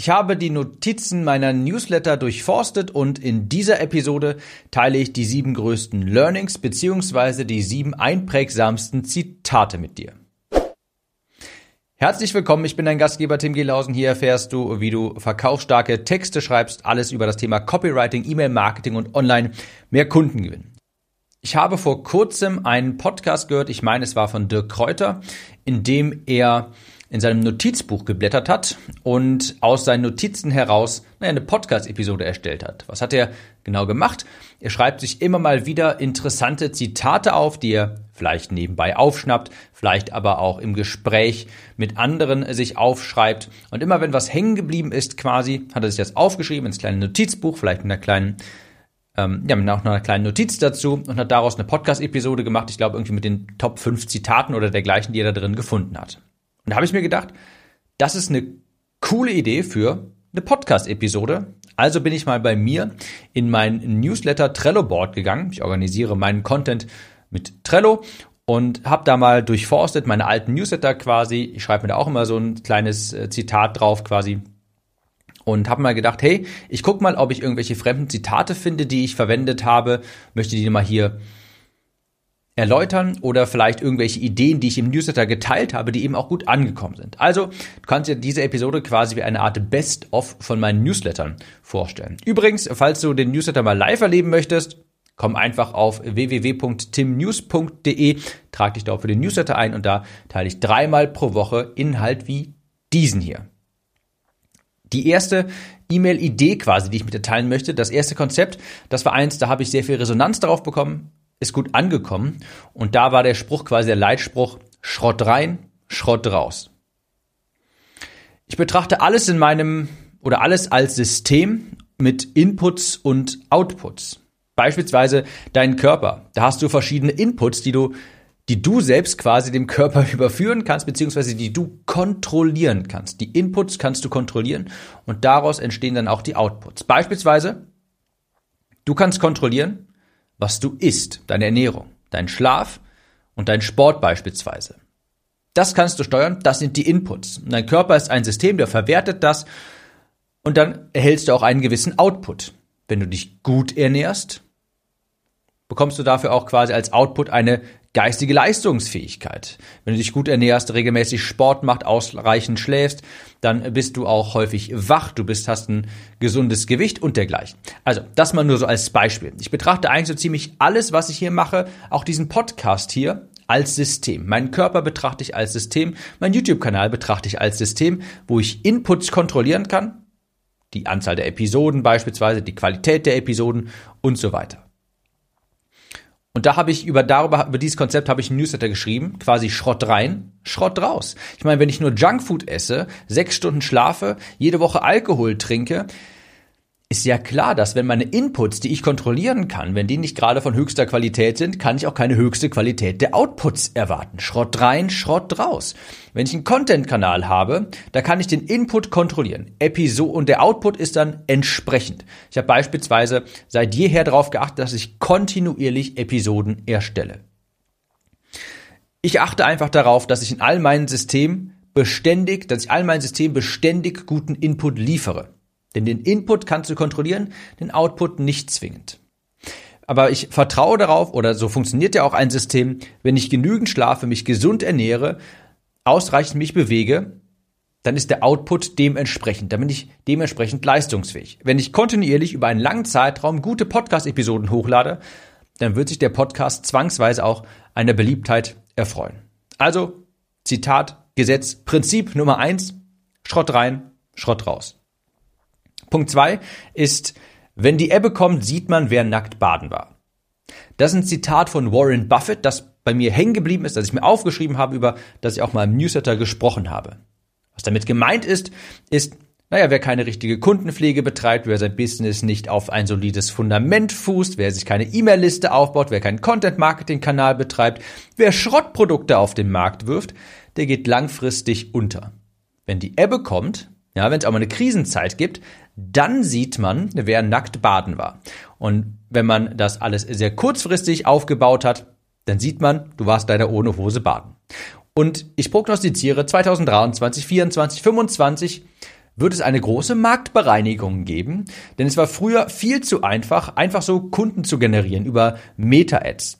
Ich habe die Notizen meiner Newsletter durchforstet und in dieser Episode teile ich die sieben größten Learnings bzw. die sieben einprägsamsten Zitate mit dir. Herzlich willkommen, ich bin dein Gastgeber Tim Gelausen. Hier erfährst du, wie du verkaufsstarke Texte schreibst, alles über das Thema Copywriting, E-Mail-Marketing und online mehr Kunden gewinnen. Ich habe vor kurzem einen Podcast gehört, ich meine, es war von Dirk Kräuter, in dem er in seinem Notizbuch geblättert hat und aus seinen Notizen heraus naja, eine Podcast-Episode erstellt hat. Was hat er genau gemacht? Er schreibt sich immer mal wieder interessante Zitate auf, die er vielleicht nebenbei aufschnappt, vielleicht aber auch im Gespräch mit anderen sich aufschreibt. Und immer wenn was hängen geblieben ist, quasi, hat er sich das aufgeschrieben ins kleine Notizbuch, vielleicht mit einer kleinen ähm, ja, mit einer kleinen Notiz dazu und hat daraus eine Podcast-Episode gemacht. Ich glaube, irgendwie mit den Top 5 Zitaten oder dergleichen, die er da drin gefunden hat. Und da habe ich mir gedacht, das ist eine coole Idee für eine Podcast-Episode. Also bin ich mal bei mir in mein Newsletter Trello Board gegangen. Ich organisiere meinen Content mit Trello und habe da mal durchforstet meine alten Newsletter quasi. Ich schreibe mir da auch immer so ein kleines äh, Zitat drauf quasi und habe mal gedacht, hey, ich guck mal, ob ich irgendwelche fremden Zitate finde, die ich verwendet habe, möchte die mal hier erläutern oder vielleicht irgendwelche Ideen, die ich im Newsletter geteilt habe, die eben auch gut angekommen sind. Also, du kannst dir diese Episode quasi wie eine Art Best-of von meinen Newslettern vorstellen. Übrigens, falls du den Newsletter mal live erleben möchtest, komm einfach auf www.timnews.de, trag dich dort für den Newsletter ein und da teile ich dreimal pro Woche Inhalt wie diesen hier. Die erste E-Mail-Idee quasi, die ich mit dir teilen möchte, das erste Konzept, das war eins, da habe ich sehr viel Resonanz darauf bekommen, ist gut angekommen. Und da war der Spruch quasi der Leitspruch, Schrott rein, Schrott raus. Ich betrachte alles in meinem oder alles als System mit Inputs und Outputs. Beispielsweise deinen Körper. Da hast du verschiedene Inputs, die du, die du selbst quasi dem Körper überführen kannst, beziehungsweise die du kontrollieren kannst. Die Inputs kannst du kontrollieren und daraus entstehen dann auch die Outputs. Beispielsweise, du kannst kontrollieren, was du isst, deine Ernährung, dein Schlaf und dein Sport beispielsweise. Das kannst du steuern, das sind die Inputs. Dein Körper ist ein System, der verwertet das und dann erhältst du auch einen gewissen Output. Wenn du dich gut ernährst, bekommst du dafür auch quasi als Output eine geistige Leistungsfähigkeit. Wenn du dich gut ernährst, regelmäßig Sport machst, ausreichend schläfst, dann bist du auch häufig wach, du bist, hast ein gesundes Gewicht und dergleichen. Also, das mal nur so als Beispiel. Ich betrachte eigentlich so ziemlich alles, was ich hier mache, auch diesen Podcast hier, als System. Meinen Körper betrachte ich als System, mein YouTube-Kanal betrachte ich als System, wo ich Inputs kontrollieren kann, die Anzahl der Episoden beispielsweise, die Qualität der Episoden und so weiter. Und da habe ich über darüber über dieses Konzept habe ich ein Newsletter geschrieben, quasi Schrott rein, Schrott raus. Ich meine, wenn ich nur Junkfood esse, sechs Stunden schlafe, jede Woche Alkohol trinke, ist ja klar, dass wenn meine Inputs, die ich kontrollieren kann, wenn die nicht gerade von höchster Qualität sind, kann ich auch keine höchste Qualität der Outputs erwarten. Schrott rein, Schrott raus. Wenn ich einen Content-Kanal habe, da kann ich den Input kontrollieren. Episode und der Output ist dann entsprechend. Ich habe beispielsweise seit jeher darauf geachtet, dass ich kontinuierlich Episoden erstelle. Ich achte einfach darauf, dass ich in all meinen Systemen beständig, dass ich all meinen Systemen beständig guten Input liefere. Denn den Input kannst du kontrollieren, den Output nicht zwingend. Aber ich vertraue darauf, oder so funktioniert ja auch ein System, wenn ich genügend schlafe, mich gesund ernähre, ausreichend mich bewege, dann ist der Output dementsprechend. Dann bin ich dementsprechend leistungsfähig. Wenn ich kontinuierlich über einen langen Zeitraum gute Podcast-Episoden hochlade, dann wird sich der Podcast zwangsweise auch einer Beliebtheit erfreuen. Also, Zitat, Gesetz, Prinzip Nummer eins, Schrott rein, Schrott raus. Punkt zwei ist, wenn die Ebbe kommt, sieht man, wer nackt baden war. Das ist ein Zitat von Warren Buffett, das bei mir hängen geblieben ist, das ich mir aufgeschrieben habe, über das ich auch mal im Newsletter gesprochen habe. Was damit gemeint ist, ist, naja, wer keine richtige Kundenpflege betreibt, wer sein Business nicht auf ein solides Fundament fußt, wer sich keine E-Mail-Liste aufbaut, wer keinen Content-Marketing-Kanal betreibt, wer Schrottprodukte auf den Markt wirft, der geht langfristig unter. Wenn die Ebbe kommt, ja, wenn es auch mal eine Krisenzeit gibt, dann sieht man, wer nackt baden war. Und wenn man das alles sehr kurzfristig aufgebaut hat, dann sieht man, du warst leider ohne Hose baden. Und ich prognostiziere 2023, 2024, 2025 wird es eine große Marktbereinigung geben, denn es war früher viel zu einfach, einfach so Kunden zu generieren über Meta-Ads.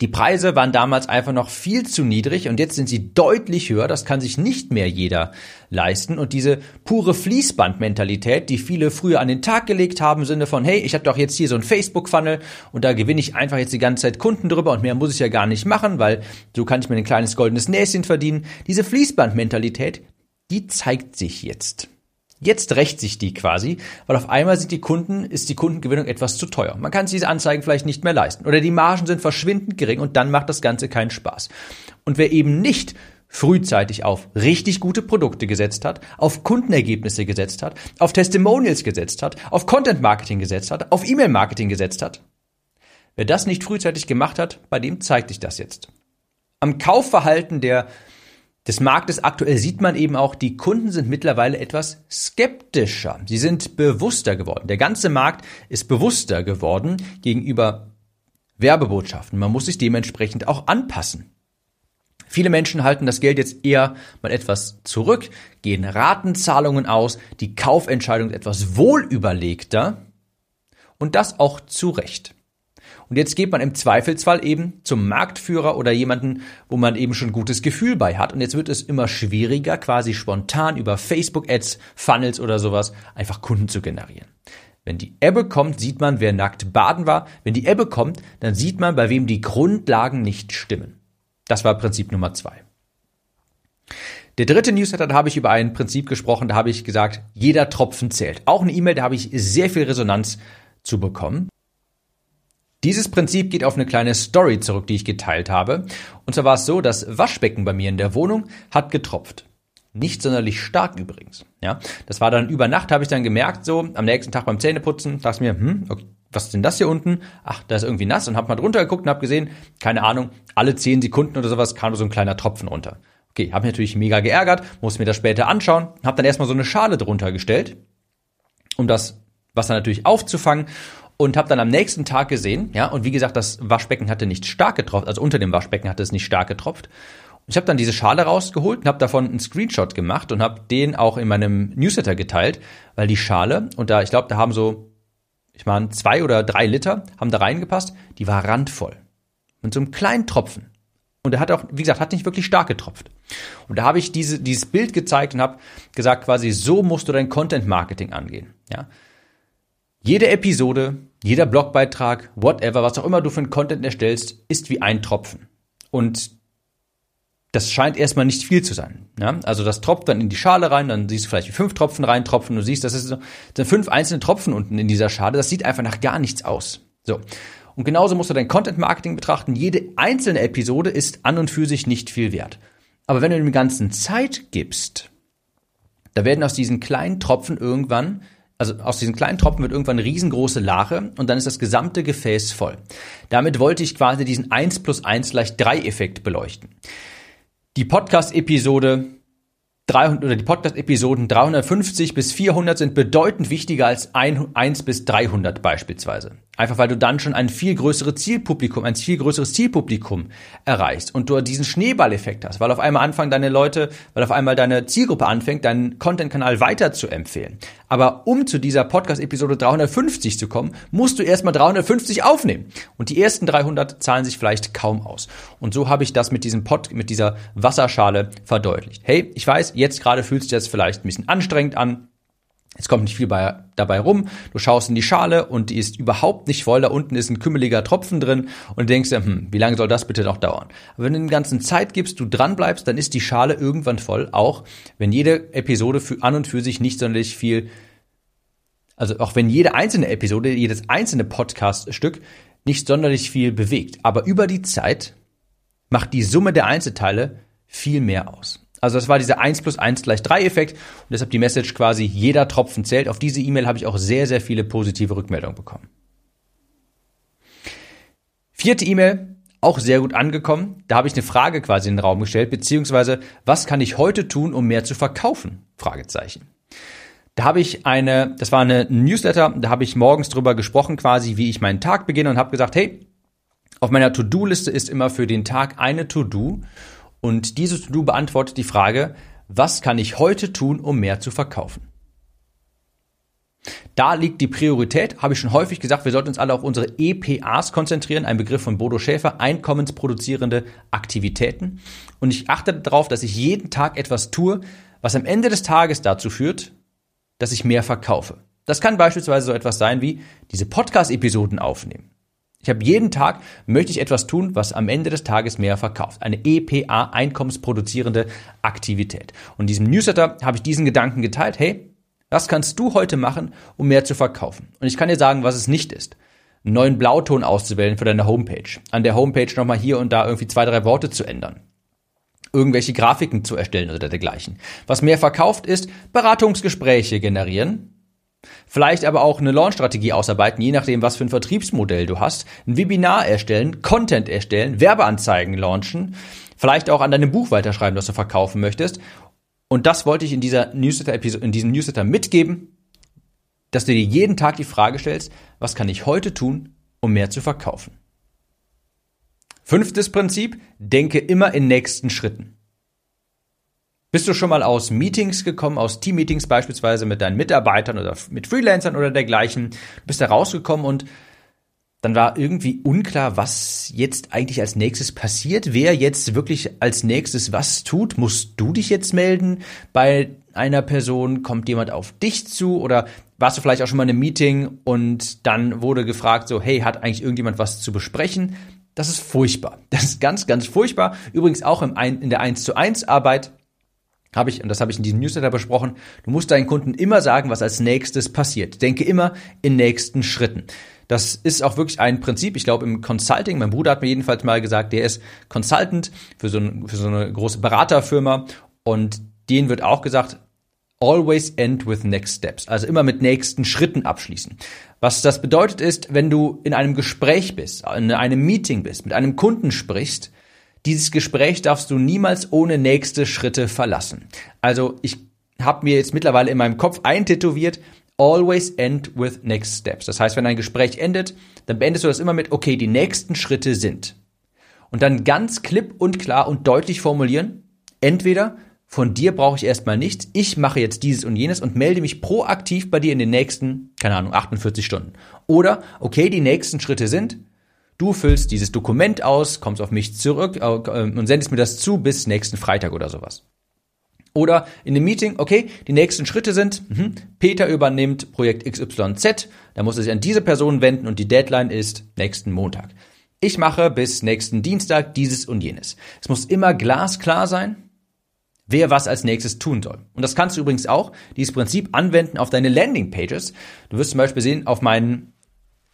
Die Preise waren damals einfach noch viel zu niedrig und jetzt sind sie deutlich höher. Das kann sich nicht mehr jeder leisten. Und diese pure Fließbandmentalität, die viele früher an den Tag gelegt haben, im Sinne von, hey, ich habe doch jetzt hier so ein Facebook-Funnel und da gewinne ich einfach jetzt die ganze Zeit Kunden drüber und mehr muss ich ja gar nicht machen, weil so kann ich mir ein kleines goldenes Näschen verdienen. Diese Fließbandmentalität, die zeigt sich jetzt. Jetzt rächt sich die quasi, weil auf einmal sind die Kunden, ist die Kundengewinnung etwas zu teuer. Man kann sich diese Anzeigen vielleicht nicht mehr leisten. Oder die Margen sind verschwindend gering und dann macht das Ganze keinen Spaß. Und wer eben nicht frühzeitig auf richtig gute Produkte gesetzt hat, auf Kundenergebnisse gesetzt hat, auf Testimonials gesetzt hat, auf Content Marketing gesetzt hat, auf E-Mail Marketing gesetzt hat. Wer das nicht frühzeitig gemacht hat, bei dem zeigt sich das jetzt. Am Kaufverhalten der des Marktes aktuell sieht man eben auch, die Kunden sind mittlerweile etwas skeptischer. Sie sind bewusster geworden. Der ganze Markt ist bewusster geworden gegenüber Werbebotschaften. Man muss sich dementsprechend auch anpassen. Viele Menschen halten das Geld jetzt eher mal etwas zurück, gehen Ratenzahlungen aus, die Kaufentscheidung etwas wohlüberlegter und das auch zu Recht. Und jetzt geht man im Zweifelsfall eben zum Marktführer oder jemanden, wo man eben schon gutes Gefühl bei hat. Und jetzt wird es immer schwieriger, quasi spontan über Facebook-Ads, Funnels oder sowas einfach Kunden zu generieren. Wenn die Ebbe kommt, sieht man, wer nackt baden war. Wenn die Ebbe kommt, dann sieht man, bei wem die Grundlagen nicht stimmen. Das war Prinzip Nummer zwei. Der dritte Newsletter, da habe ich über ein Prinzip gesprochen, da habe ich gesagt, jeder Tropfen zählt. Auch eine E-Mail, da habe ich sehr viel Resonanz zu bekommen. Dieses Prinzip geht auf eine kleine Story zurück, die ich geteilt habe. Und zwar war es so, das Waschbecken bei mir in der Wohnung hat getropft. Nicht sonderlich stark übrigens. Ja, das war dann über Nacht, habe ich dann gemerkt, so am nächsten Tag beim Zähneputzen, dachte mir, hm, okay, was ist denn das hier unten? Ach, da ist irgendwie nass und habe mal drunter geguckt und habe gesehen, keine Ahnung, alle zehn Sekunden oder sowas kam so ein kleiner Tropfen runter. Okay, habe mich natürlich mega geärgert, muss mir das später anschauen, habe dann erstmal so eine Schale drunter gestellt, um das Wasser natürlich aufzufangen und habe dann am nächsten Tag gesehen, ja, und wie gesagt, das Waschbecken hatte nicht stark getropft, also unter dem Waschbecken hatte es nicht stark getropft. Ich habe dann diese Schale rausgeholt und habe davon einen Screenshot gemacht und habe den auch in meinem Newsletter geteilt, weil die Schale, und da, ich glaube, da haben so, ich meine, zwei oder drei Liter haben da reingepasst, die war randvoll. Mit so einem kleinen Tropfen. Und er hat auch, wie gesagt, hat nicht wirklich stark getropft. Und da habe ich diese, dieses Bild gezeigt und habe gesagt, quasi, so musst du dein Content Marketing angehen. Ja? Jede Episode, jeder Blogbeitrag, whatever, was auch immer du für einen Content erstellst, ist wie ein Tropfen. Und das scheint erstmal nicht viel zu sein. Ja? Also das tropft dann in die Schale rein, dann siehst du vielleicht wie fünf Tropfen reintropfen. Du siehst, das sind fünf einzelne Tropfen unten in dieser Schale. Das sieht einfach nach gar nichts aus. So. Und genauso musst du dein Content Marketing betrachten. Jede einzelne Episode ist an und für sich nicht viel wert. Aber wenn du dem Ganzen Zeit gibst, da werden aus diesen kleinen Tropfen irgendwann also aus diesen kleinen Tropfen wird irgendwann eine riesengroße Lache und dann ist das gesamte Gefäß voll. Damit wollte ich quasi diesen 1 plus 1 gleich 3 Effekt beleuchten. Die Podcast-Episode 300 oder die Podcast-Episoden 350 bis 400 sind bedeutend wichtiger als 1 bis 300 beispielsweise. Einfach weil du dann schon ein viel größeres Zielpublikum, ein viel größeres Zielpublikum erreichst und du diesen Schneeballeffekt hast, weil auf einmal anfangen deine Leute, weil auf einmal deine Zielgruppe anfängt, deinen Content-Kanal weiter zu empfehlen. Aber um zu dieser Podcast-Episode 350 zu kommen, musst du erstmal 350 aufnehmen. Und die ersten 300 zahlen sich vielleicht kaum aus. Und so habe ich das mit diesem Pod, mit dieser Wasserschale verdeutlicht. Hey, ich weiß, jetzt gerade fühlst du das vielleicht ein bisschen anstrengend an es kommt nicht viel bei, dabei rum. Du schaust in die Schale und die ist überhaupt nicht voll. Da unten ist ein kümmeliger Tropfen drin und denkst dir, hm, wie lange soll das bitte noch dauern? Aber wenn du den ganzen Zeit gibst, du dran bleibst, dann ist die Schale irgendwann voll. Auch wenn jede Episode für, an und für sich nicht sonderlich viel, also auch wenn jede einzelne Episode, jedes einzelne Podcast-Stück nicht sonderlich viel bewegt. Aber über die Zeit macht die Summe der Einzelteile viel mehr aus. Also das war dieser 1 plus 1 gleich 3 Effekt und deshalb die Message quasi jeder Tropfen zählt. Auf diese E-Mail habe ich auch sehr, sehr viele positive Rückmeldungen bekommen. Vierte E-Mail, auch sehr gut angekommen. Da habe ich eine Frage quasi in den Raum gestellt, beziehungsweise was kann ich heute tun, um mehr zu verkaufen? Fragezeichen. Da habe ich eine, das war eine Newsletter, da habe ich morgens drüber gesprochen, quasi, wie ich meinen Tag beginne und habe gesagt, hey, auf meiner To-Do-Liste ist immer für den Tag eine To-Do und diese To-Do beantwortet die Frage, was kann ich heute tun, um mehr zu verkaufen? Da liegt die Priorität, habe ich schon häufig gesagt, wir sollten uns alle auf unsere EPAs konzentrieren, ein Begriff von Bodo Schäfer, einkommensproduzierende Aktivitäten. Und ich achte darauf, dass ich jeden Tag etwas tue, was am Ende des Tages dazu führt, dass ich mehr verkaufe. Das kann beispielsweise so etwas sein wie diese Podcast-Episoden aufnehmen. Ich habe jeden Tag, möchte ich etwas tun, was am Ende des Tages mehr verkauft. Eine EPA, einkommensproduzierende Aktivität. Und in diesem Newsletter habe ich diesen Gedanken geteilt, hey, was kannst du heute machen, um mehr zu verkaufen? Und ich kann dir sagen, was es nicht ist. Einen neuen Blauton auszuwählen für deine Homepage. An der Homepage nochmal hier und da irgendwie zwei, drei Worte zu ändern. Irgendwelche Grafiken zu erstellen oder dergleichen. Was mehr verkauft ist, Beratungsgespräche generieren, Vielleicht aber auch eine Launch-Strategie ausarbeiten, je nachdem, was für ein Vertriebsmodell du hast. Ein Webinar erstellen, Content erstellen, Werbeanzeigen launchen, vielleicht auch an deinem Buch weiterschreiben, das du verkaufen möchtest. Und das wollte ich in dieser Newsletter-Episode, in diesem Newsletter mitgeben, dass du dir jeden Tag die Frage stellst, was kann ich heute tun, um mehr zu verkaufen? Fünftes Prinzip, denke immer in nächsten Schritten. Bist du schon mal aus Meetings gekommen, aus Teammeetings beispielsweise mit deinen Mitarbeitern oder mit Freelancern oder dergleichen? Bist da rausgekommen und dann war irgendwie unklar, was jetzt eigentlich als nächstes passiert, wer jetzt wirklich als nächstes was tut. Musst du dich jetzt melden bei einer Person? Kommt jemand auf dich zu? Oder warst du vielleicht auch schon mal in einem Meeting und dann wurde gefragt, so, hey, hat eigentlich irgendjemand was zu besprechen? Das ist furchtbar. Das ist ganz, ganz furchtbar. Übrigens auch im in der 1 zu 1 Arbeit habe ich, und das habe ich in diesem Newsletter besprochen, du musst deinen Kunden immer sagen, was als nächstes passiert. Denke immer in nächsten Schritten. Das ist auch wirklich ein Prinzip. Ich glaube, im Consulting, mein Bruder hat mir jedenfalls mal gesagt, der ist Consultant für so, eine, für so eine große Beraterfirma und denen wird auch gesagt, always end with next steps. Also immer mit nächsten Schritten abschließen. Was das bedeutet ist, wenn du in einem Gespräch bist, in einem Meeting bist, mit einem Kunden sprichst, dieses Gespräch darfst du niemals ohne nächste Schritte verlassen. Also ich habe mir jetzt mittlerweile in meinem Kopf eintätowiert, always end with next steps. Das heißt, wenn ein Gespräch endet, dann beendest du das immer mit, okay, die nächsten Schritte sind. Und dann ganz klipp und klar und deutlich formulieren, entweder von dir brauche ich erstmal nichts, ich mache jetzt dieses und jenes und melde mich proaktiv bei dir in den nächsten, keine Ahnung, 48 Stunden. Oder, okay, die nächsten Schritte sind, Du füllst dieses Dokument aus, kommst auf mich zurück äh, und sendest mir das zu bis nächsten Freitag oder sowas. Oder in dem Meeting, okay, die nächsten Schritte sind, mh, Peter übernimmt Projekt XYZ, da muss er sich an diese Person wenden und die Deadline ist nächsten Montag. Ich mache bis nächsten Dienstag dieses und jenes. Es muss immer glasklar sein, wer was als nächstes tun soll. Und das kannst du übrigens auch, dieses Prinzip anwenden auf deine Landingpages. Du wirst zum Beispiel sehen, auf meinen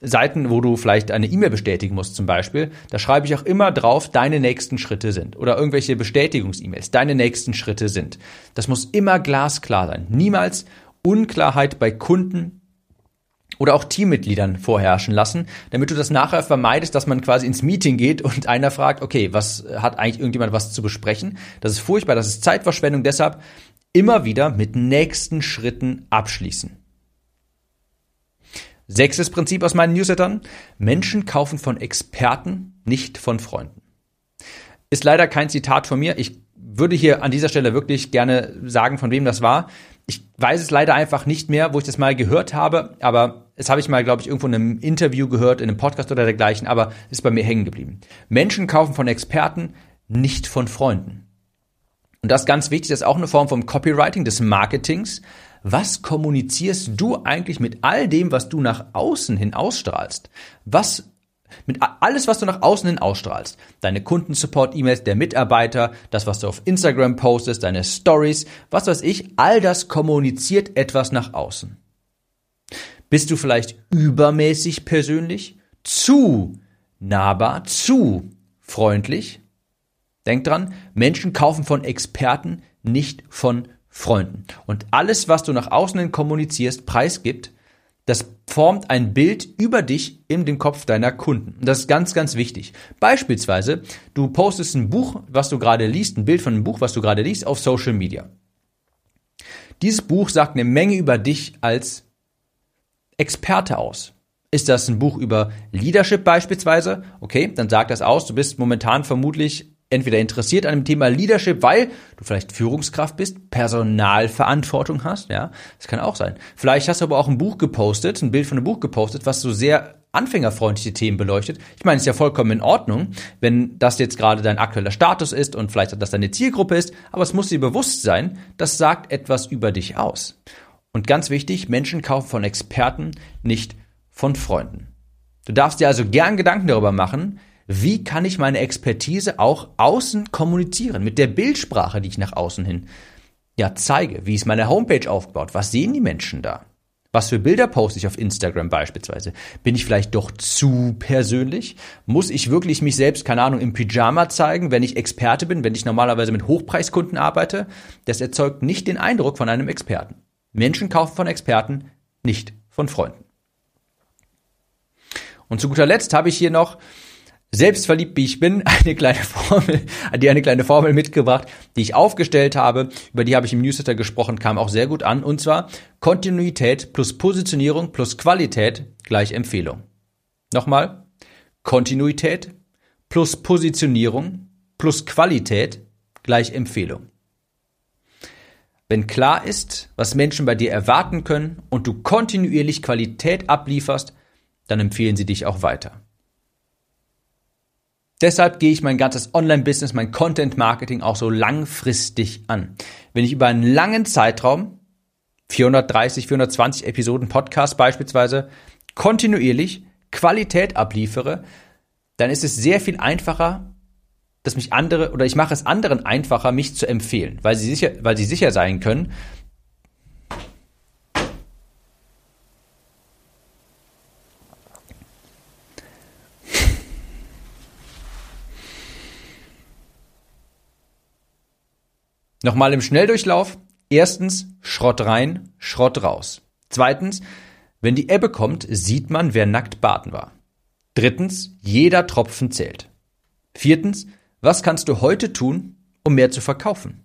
Seiten, wo du vielleicht eine E-Mail bestätigen musst zum Beispiel, da schreibe ich auch immer drauf, deine nächsten Schritte sind. Oder irgendwelche Bestätigungs-E-Mails, deine nächsten Schritte sind. Das muss immer glasklar sein. Niemals Unklarheit bei Kunden oder auch Teammitgliedern vorherrschen lassen, damit du das nachher vermeidest, dass man quasi ins Meeting geht und einer fragt, okay, was hat eigentlich irgendjemand was zu besprechen? Das ist furchtbar, das ist Zeitverschwendung, deshalb immer wieder mit nächsten Schritten abschließen. Sechstes Prinzip aus meinen Newslettern. Menschen kaufen von Experten, nicht von Freunden. Ist leider kein Zitat von mir. Ich würde hier an dieser Stelle wirklich gerne sagen, von wem das war. Ich weiß es leider einfach nicht mehr, wo ich das mal gehört habe, aber es habe ich mal, glaube ich, irgendwo in einem Interview gehört, in einem Podcast oder dergleichen, aber ist bei mir hängen geblieben. Menschen kaufen von Experten, nicht von Freunden. Und das ist ganz wichtig, das ist auch eine Form vom Copywriting, des Marketings was kommunizierst du eigentlich mit all dem, was du nach außen hin ausstrahlst? Was mit alles, was du nach außen hin ausstrahlst. Deine Kundensupport-E-Mails, der Mitarbeiter, das, was du auf Instagram postest, deine Stories, was weiß ich, all das kommuniziert etwas nach außen. Bist du vielleicht übermäßig persönlich? Zu nahbar? Zu freundlich? Denk dran, Menschen kaufen von Experten, nicht von Freunden. Und alles, was du nach außen hin kommunizierst, preisgibt, das formt ein Bild über dich in den Kopf deiner Kunden. Und das ist ganz, ganz wichtig. Beispielsweise, du postest ein Buch, was du gerade liest, ein Bild von einem Buch, was du gerade liest, auf Social Media. Dieses Buch sagt eine Menge über dich als Experte aus. Ist das ein Buch über Leadership beispielsweise? Okay, dann sagt das aus, du bist momentan vermutlich entweder interessiert an dem Thema Leadership, weil du vielleicht Führungskraft bist, Personalverantwortung hast, ja, das kann auch sein. Vielleicht hast du aber auch ein Buch gepostet, ein Bild von einem Buch gepostet, was so sehr anfängerfreundliche Themen beleuchtet. Ich meine, es ist ja vollkommen in Ordnung, wenn das jetzt gerade dein aktueller Status ist und vielleicht das deine Zielgruppe ist, aber es muss dir bewusst sein, das sagt etwas über dich aus. Und ganz wichtig, Menschen kaufen von Experten, nicht von Freunden. Du darfst dir also gern Gedanken darüber machen, wie kann ich meine Expertise auch außen kommunizieren, mit der Bildsprache, die ich nach außen hin ja zeige. Wie ist meine Homepage aufgebaut? Was sehen die Menschen da? Was für Bilder poste ich auf Instagram beispielsweise? Bin ich vielleicht doch zu persönlich? Muss ich wirklich mich selbst, keine Ahnung, im Pyjama zeigen, wenn ich Experte bin, wenn ich normalerweise mit Hochpreiskunden arbeite? Das erzeugt nicht den Eindruck von einem Experten. Menschen kaufen von Experten, nicht von Freunden. Und zu guter Letzt habe ich hier noch selbstverliebt wie ich bin, eine kleine Formel, die eine kleine Formel mitgebracht, die ich aufgestellt habe, über die habe ich im Newsletter gesprochen, kam auch sehr gut an, und zwar Kontinuität plus Positionierung plus Qualität gleich Empfehlung. Nochmal, Kontinuität plus Positionierung plus Qualität gleich Empfehlung. Wenn klar ist, was Menschen bei dir erwarten können und du kontinuierlich Qualität ablieferst, dann empfehlen sie dich auch weiter. Deshalb gehe ich mein ganzes Online-Business, mein Content-Marketing auch so langfristig an. Wenn ich über einen langen Zeitraum, 430, 420 Episoden Podcast beispielsweise, kontinuierlich Qualität abliefere, dann ist es sehr viel einfacher, dass mich andere oder ich mache es anderen einfacher, mich zu empfehlen, weil sie sicher, weil sie sicher sein können, Nochmal im Schnelldurchlauf. Erstens, Schrott rein, Schrott raus. Zweitens, wenn die Ebbe kommt, sieht man, wer nackt baden war. Drittens, jeder Tropfen zählt. Viertens, was kannst du heute tun, um mehr zu verkaufen?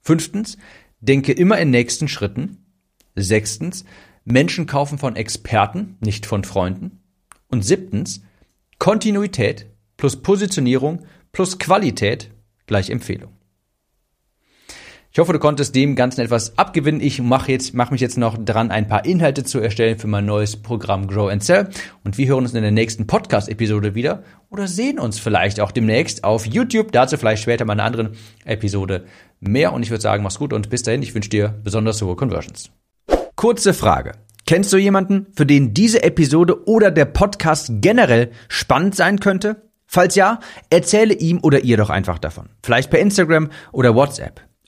Fünftens, denke immer in nächsten Schritten. Sechstens, Menschen kaufen von Experten, nicht von Freunden. Und siebtens, Kontinuität plus Positionierung plus Qualität gleich Empfehlung. Ich hoffe, du konntest dem Ganzen etwas abgewinnen. Ich mache jetzt, mache mich jetzt noch dran, ein paar Inhalte zu erstellen für mein neues Programm Grow and Sell. Und wir hören uns in der nächsten Podcast-Episode wieder oder sehen uns vielleicht auch demnächst auf YouTube. Dazu vielleicht später mal eine andere Episode mehr. Und ich würde sagen, mach's gut und bis dahin. Ich wünsche dir besonders hohe Conversions. Kurze Frage. Kennst du jemanden, für den diese Episode oder der Podcast generell spannend sein könnte? Falls ja, erzähle ihm oder ihr doch einfach davon. Vielleicht per Instagram oder WhatsApp.